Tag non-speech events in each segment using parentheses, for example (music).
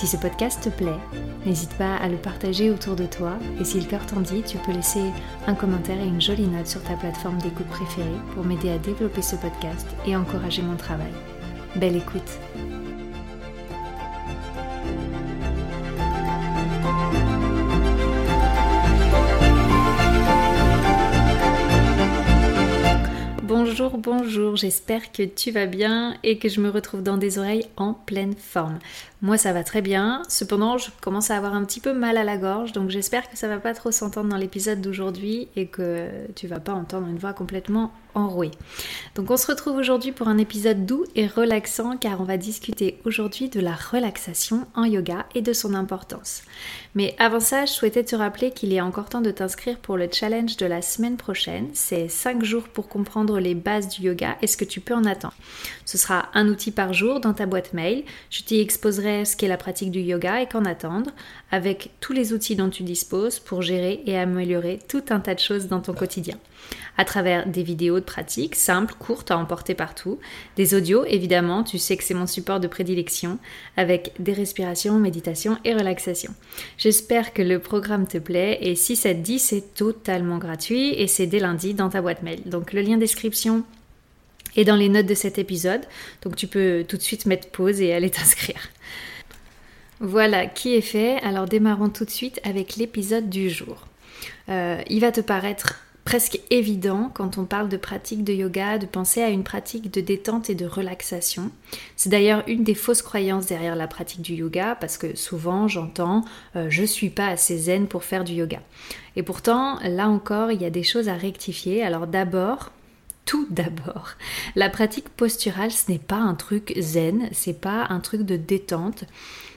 Si ce podcast te plaît, n'hésite pas à le partager autour de toi et si le cœur t'en dit, tu peux laisser un commentaire et une jolie note sur ta plateforme d'écoute préférée pour m'aider à développer ce podcast et encourager mon travail. Belle écoute Bonjour, bonjour, j'espère que tu vas bien et que je me retrouve dans des oreilles en pleine forme. Moi ça va très bien, cependant je commence à avoir un petit peu mal à la gorge, donc j'espère que ça va pas trop s'entendre dans l'épisode d'aujourd'hui et que tu vas pas entendre une voix complètement enrouée. Donc on se retrouve aujourd'hui pour un épisode doux et relaxant car on va discuter aujourd'hui de la relaxation en yoga et de son importance. Mais avant ça, je souhaitais te rappeler qu'il est encore temps de t'inscrire pour le challenge de la semaine prochaine. C'est 5 jours pour comprendre les bases du yoga et ce que tu peux en attendre. Ce sera un outil par jour dans ta boîte mail. Je t'y exposerai ce qu'est la pratique du yoga et qu'en attendre, avec tous les outils dont tu disposes pour gérer et améliorer tout un tas de choses dans ton quotidien. À travers des vidéos de pratique simples, courtes à emporter partout, des audios évidemment, tu sais que c'est mon support de prédilection, avec des respirations, méditation et relaxation. J'espère que le programme te plaît et si ça te dit, c'est totalement gratuit et c'est dès lundi dans ta boîte mail. Donc le lien description et dans les notes de cet épisode. Donc tu peux tout de suite mettre pause et aller (laughs) t'inscrire. Voilà, qui est fait. Alors démarrons tout de suite avec l'épisode du jour. Euh, il va te paraître presque évident quand on parle de pratique de yoga de penser à une pratique de détente et de relaxation. C'est d'ailleurs une des fausses croyances derrière la pratique du yoga parce que souvent j'entends euh, je suis pas assez zen pour faire du yoga. Et pourtant, là encore, il y a des choses à rectifier. Alors d'abord, tout d'abord. La pratique posturale, ce n'est pas un truc zen, c'est pas un truc de détente.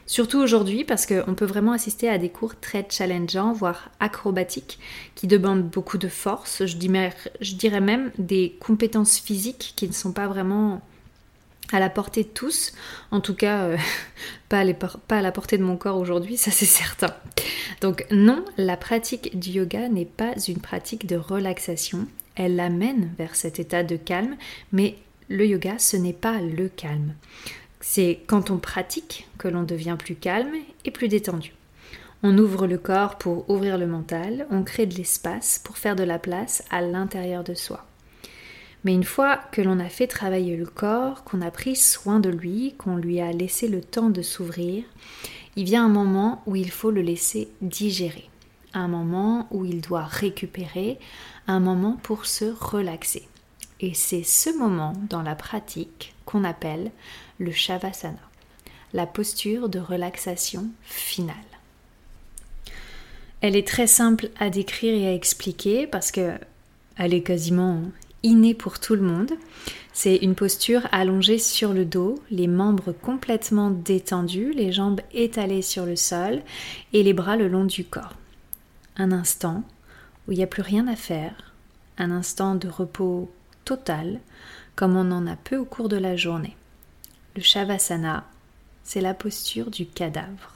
Surtout aujourd'hui parce qu'on peut vraiment assister à des cours très challengeants, voire acrobatiques, qui demandent beaucoup de force, je dirais, même des compétences physiques qui ne sont pas vraiment à la portée de tous, en tout cas euh, (laughs) pas, à pas, à la portée de mon corps aujourd'hui, ça c'est certain. Donc non, la pratique du yoga n'est pas une pratique de relaxation, elle l'amène vers cet état de calme, mais le yoga, ce n'est pas le calme. C'est quand on pratique que l'on devient plus calme et plus détendu. On ouvre le corps pour ouvrir le mental, on crée de l'espace pour faire de la place à l'intérieur de soi. Mais une fois que l'on a fait travailler le corps, qu'on a pris soin de lui, qu'on lui a laissé le temps de s'ouvrir, il vient un moment où il faut le laisser digérer un moment où il doit récupérer, un moment pour se relaxer. Et c'est ce moment dans la pratique qu'on appelle le Shavasana, la posture de relaxation finale. Elle est très simple à décrire et à expliquer parce que elle est quasiment innée pour tout le monde. C'est une posture allongée sur le dos, les membres complètement détendus, les jambes étalées sur le sol et les bras le long du corps un instant où il n'y a plus rien à faire, un instant de repos total, comme on en a peu au cours de la journée. Le Shavasana, c'est la posture du cadavre.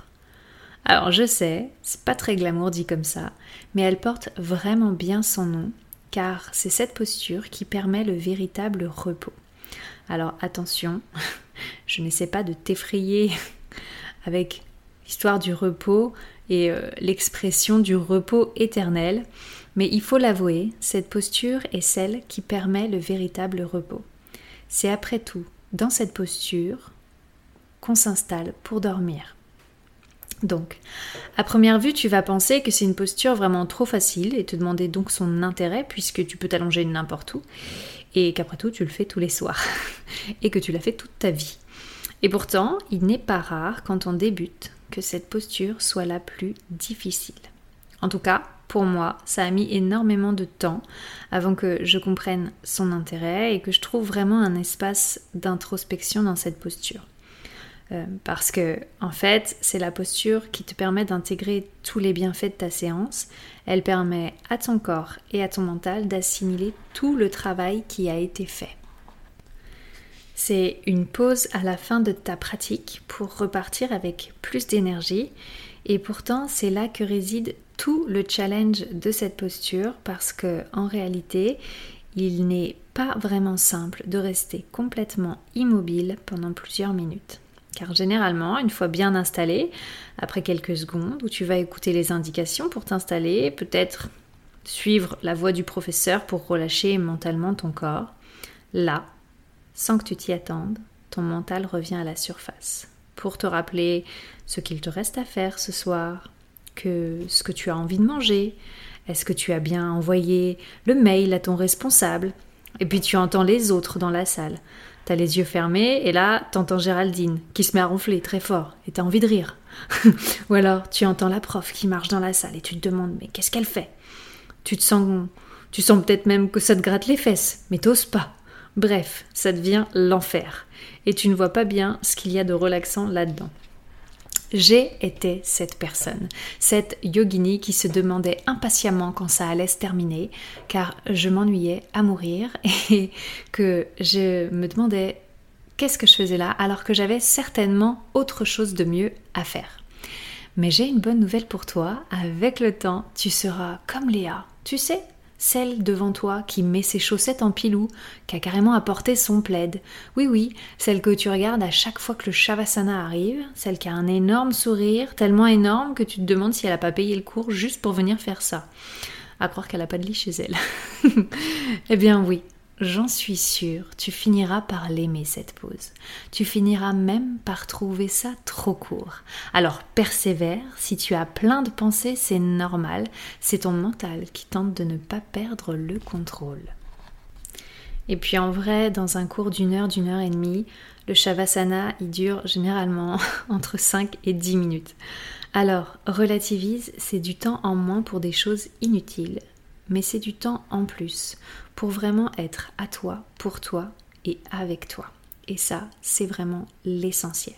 Alors je sais, c'est pas très glamour dit comme ça, mais elle porte vraiment bien son nom, car c'est cette posture qui permet le véritable repos. Alors attention, (laughs) je n'essaie pas de t'effrayer (laughs) avec l'histoire du repos, et euh, l'expression du repos éternel, mais il faut l'avouer, cette posture est celle qui permet le véritable repos. C'est après tout dans cette posture qu'on s'installe pour dormir. Donc, à première vue, tu vas penser que c'est une posture vraiment trop facile et te demander donc son intérêt puisque tu peux t'allonger n'importe où et qu'après tout, tu le fais tous les soirs (laughs) et que tu l'as fait toute ta vie. Et pourtant, il n'est pas rare quand on débute que cette posture soit la plus difficile. En tout cas, pour moi, ça a mis énormément de temps avant que je comprenne son intérêt et que je trouve vraiment un espace d'introspection dans cette posture. Euh, parce que, en fait, c'est la posture qui te permet d'intégrer tous les bienfaits de ta séance. Elle permet à ton corps et à ton mental d'assimiler tout le travail qui a été fait. C'est une pause à la fin de ta pratique pour repartir avec plus d'énergie. Et pourtant, c'est là que réside tout le challenge de cette posture parce que, en réalité, il n'est pas vraiment simple de rester complètement immobile pendant plusieurs minutes. Car généralement, une fois bien installé, après quelques secondes où tu vas écouter les indications pour t'installer, peut-être suivre la voix du professeur pour relâcher mentalement ton corps, là, sans que tu t'y attendes, ton mental revient à la surface pour te rappeler ce qu'il te reste à faire ce soir, que ce que tu as envie de manger, est-ce que tu as bien envoyé le mail à ton responsable Et puis tu entends les autres dans la salle. T'as les yeux fermés et là, t'entends Géraldine qui se met à ronfler très fort et t'as envie de rire. (laughs) Ou alors, tu entends la prof qui marche dans la salle et tu te demandes mais qu'est-ce qu'elle fait? Tu te sens, tu sens peut-être même que ça te gratte les fesses, mais t'oses pas. Bref, ça devient l'enfer et tu ne vois pas bien ce qu'il y a de relaxant là-dedans. J'ai été cette personne, cette yogini qui se demandait impatiemment quand ça allait se terminer, car je m'ennuyais à mourir (laughs) et que je me demandais qu'est-ce que je faisais là alors que j'avais certainement autre chose de mieux à faire. Mais j'ai une bonne nouvelle pour toi, avec le temps, tu seras comme Léa. Tu sais, celle devant toi qui met ses chaussettes en pilou, qui a carrément apporté son plaid. Oui, oui, celle que tu regardes à chaque fois que le Shavasana arrive, celle qui a un énorme sourire, tellement énorme que tu te demandes si elle n'a pas payé le cours juste pour venir faire ça. À croire qu'elle n'a pas de lit chez elle. (laughs) eh bien oui, J'en suis sûre, tu finiras par l'aimer cette pause. Tu finiras même par trouver ça trop court. Alors persévère, si tu as plein de pensées, c'est normal, c'est ton mental qui tente de ne pas perdre le contrôle. Et puis en vrai, dans un cours d'une heure, d'une heure et demie, le Shavasana, il dure généralement (laughs) entre 5 et 10 minutes. Alors, relativise, c'est du temps en moins pour des choses inutiles, mais c'est du temps en plus pour vraiment être à toi, pour toi et avec toi. Et ça, c'est vraiment l'essentiel.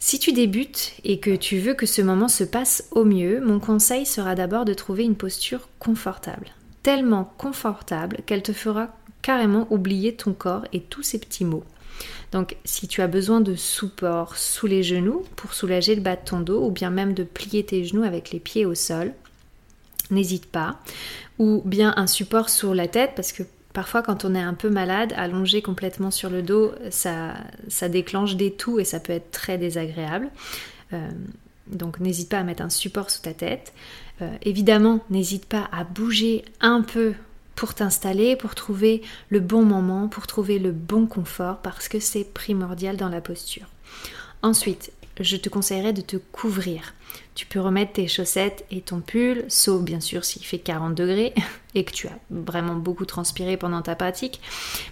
Si tu débutes et que tu veux que ce moment se passe au mieux, mon conseil sera d'abord de trouver une posture confortable. Tellement confortable qu'elle te fera carrément oublier ton corps et tous ces petits mots. Donc si tu as besoin de support sous les genoux pour soulager le bas de ton dos ou bien même de plier tes genoux avec les pieds au sol, n'hésite pas. Ou bien un support sur la tête, parce que parfois quand on est un peu malade, allongé complètement sur le dos, ça, déclenche des toux et ça peut être très désagréable. Euh, donc n'hésite pas à mettre un support sous ta tête. Euh, évidemment, n'hésite pas à bouger un peu pour t'installer, pour trouver le bon moment, pour trouver le bon confort, parce que c'est primordial dans la posture. Ensuite, je te conseillerais de te couvrir. Tu peux remettre tes chaussettes et ton pull, sauf bien sûr s'il fait 40 degrés (laughs) et que tu as vraiment beaucoup transpiré pendant ta pratique,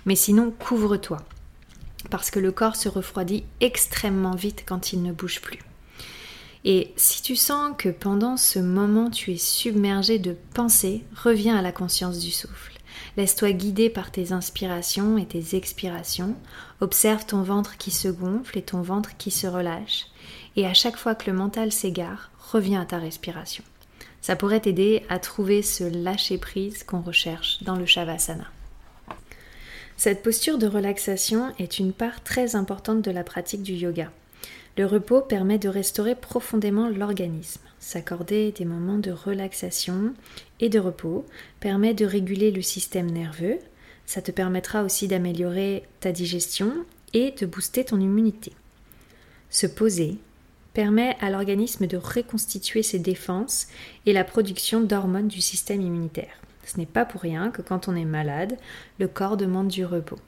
mais sinon couvre-toi. Parce que le corps se refroidit extrêmement vite quand il ne bouge plus. Et si tu sens que pendant ce moment tu es submergé de pensées, reviens à la conscience du souffle. Laisse-toi guider par tes inspirations et tes expirations. Observe ton ventre qui se gonfle et ton ventre qui se relâche. Et à chaque fois que le mental s'égare, reviens à ta respiration. Ça pourrait t'aider à trouver ce lâcher-prise qu'on recherche dans le Shavasana. Cette posture de relaxation est une part très importante de la pratique du yoga. Le repos permet de restaurer profondément l'organisme. S'accorder des moments de relaxation et de repos permet de réguler le système nerveux. Ça te permettra aussi d'améliorer ta digestion et de booster ton immunité. Se poser permet à l'organisme de reconstituer ses défenses et la production d'hormones du système immunitaire. Ce n'est pas pour rien que quand on est malade, le corps demande du repos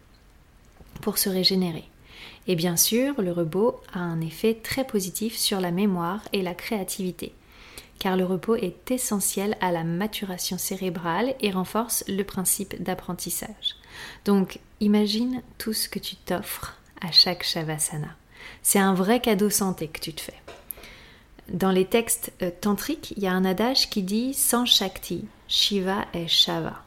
pour se régénérer. Et bien sûr, le repos a un effet très positif sur la mémoire et la créativité, car le repos est essentiel à la maturation cérébrale et renforce le principe d'apprentissage. Donc imagine tout ce que tu t'offres à chaque Shavasana. C'est un vrai cadeau santé que tu te fais. Dans les textes euh, tantriques, il y a un adage qui dit sans Shakti, Shiva est Shava.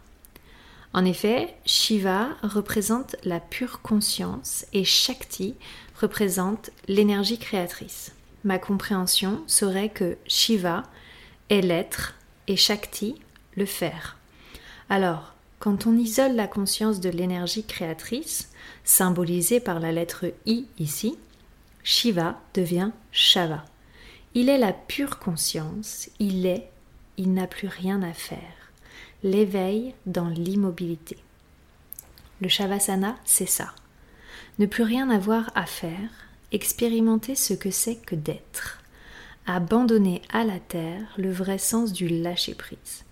En effet, Shiva représente la pure conscience et Shakti représente l'énergie créatrice. Ma compréhension serait que Shiva est l'être et Shakti le faire. Alors, quand on isole la conscience de l'énergie créatrice, symbolisée par la lettre I ici, Shiva devient Shava. Il est la pure conscience, il est, il n'a plus rien à faire. L'éveil dans l'immobilité. Le Shavasana, c'est ça. Ne plus rien avoir à faire, expérimenter ce que c'est que d'être. Abandonner à la terre le vrai sens du lâcher-prise.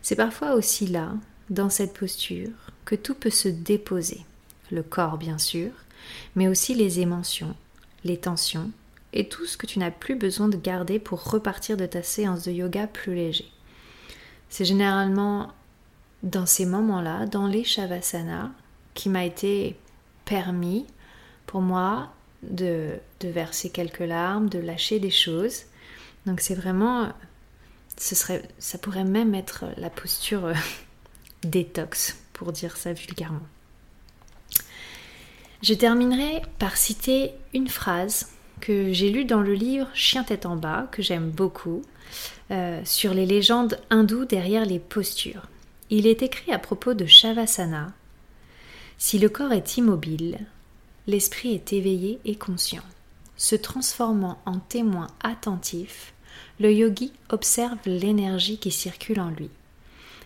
C'est parfois aussi là, dans cette posture, que tout peut se déposer. Le corps, bien sûr, mais aussi les émotions, les tensions, et tout ce que tu n'as plus besoin de garder pour repartir de ta séance de yoga plus léger. C'est généralement dans ces moments-là, dans les shavasana, qui m'a été permis pour moi de, verser quelques larmes, de lâcher des choses. Donc c'est vraiment, ce serait, ça pourrait même être la posture euh, (laughs) détox, pour dire ça vulgairement. Je terminerai par citer une phrase que j'ai lu dans le livre Chien tête en bas, que j'aime beaucoup, euh, sur les légendes hindoues derrière les postures. Il est écrit à propos de Shavasana Si le corps est immobile, l'esprit est éveillé et conscient. Se transformant en témoin attentif, le yogi observe l'énergie qui circule en lui.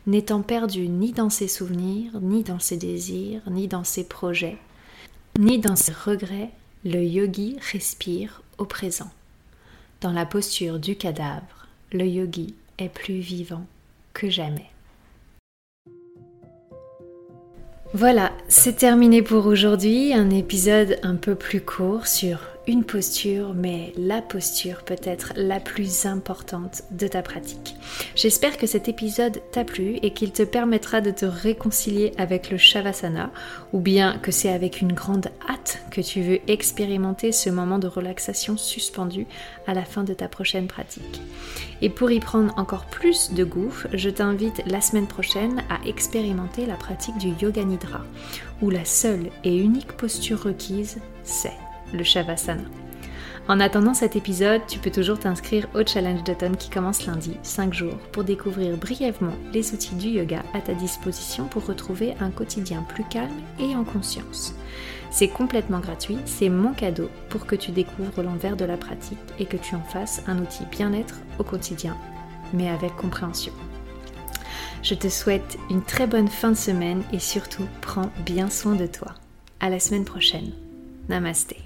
N'étant perdu ni dans ses souvenirs, ni dans ses désirs, ni dans ses projets, ni dans ses regrets, le yogi respire au présent. Dans la posture du cadavre, le yogi est plus vivant que jamais. Voilà, c'est terminé pour aujourd'hui, un épisode un peu plus court sur une posture, mais la posture peut être la plus importante de ta pratique. J'espère que cet épisode t'a plu et qu'il te permettra de te réconcilier avec le Shavasana, ou bien que c'est avec une grande hâte que tu veux expérimenter ce moment de relaxation suspendu à la fin de ta prochaine pratique. Et pour y prendre encore plus de goût, je t'invite la semaine prochaine à expérimenter la pratique du Yoga Nidra, où la seule et unique posture requise, c'est le Shavasana. En attendant cet épisode, tu peux toujours t'inscrire au challenge d'automne qui commence lundi, 5 jours, pour découvrir brièvement les outils du yoga à ta disposition pour retrouver un quotidien plus calme et en conscience. C'est complètement gratuit, c'est mon cadeau pour que tu découvres l'envers de la pratique et que tu en fasses un outil bien-être au quotidien, mais avec compréhension. Je te souhaite une très bonne fin de semaine et surtout prends bien soin de toi. À la semaine prochaine. Namaste.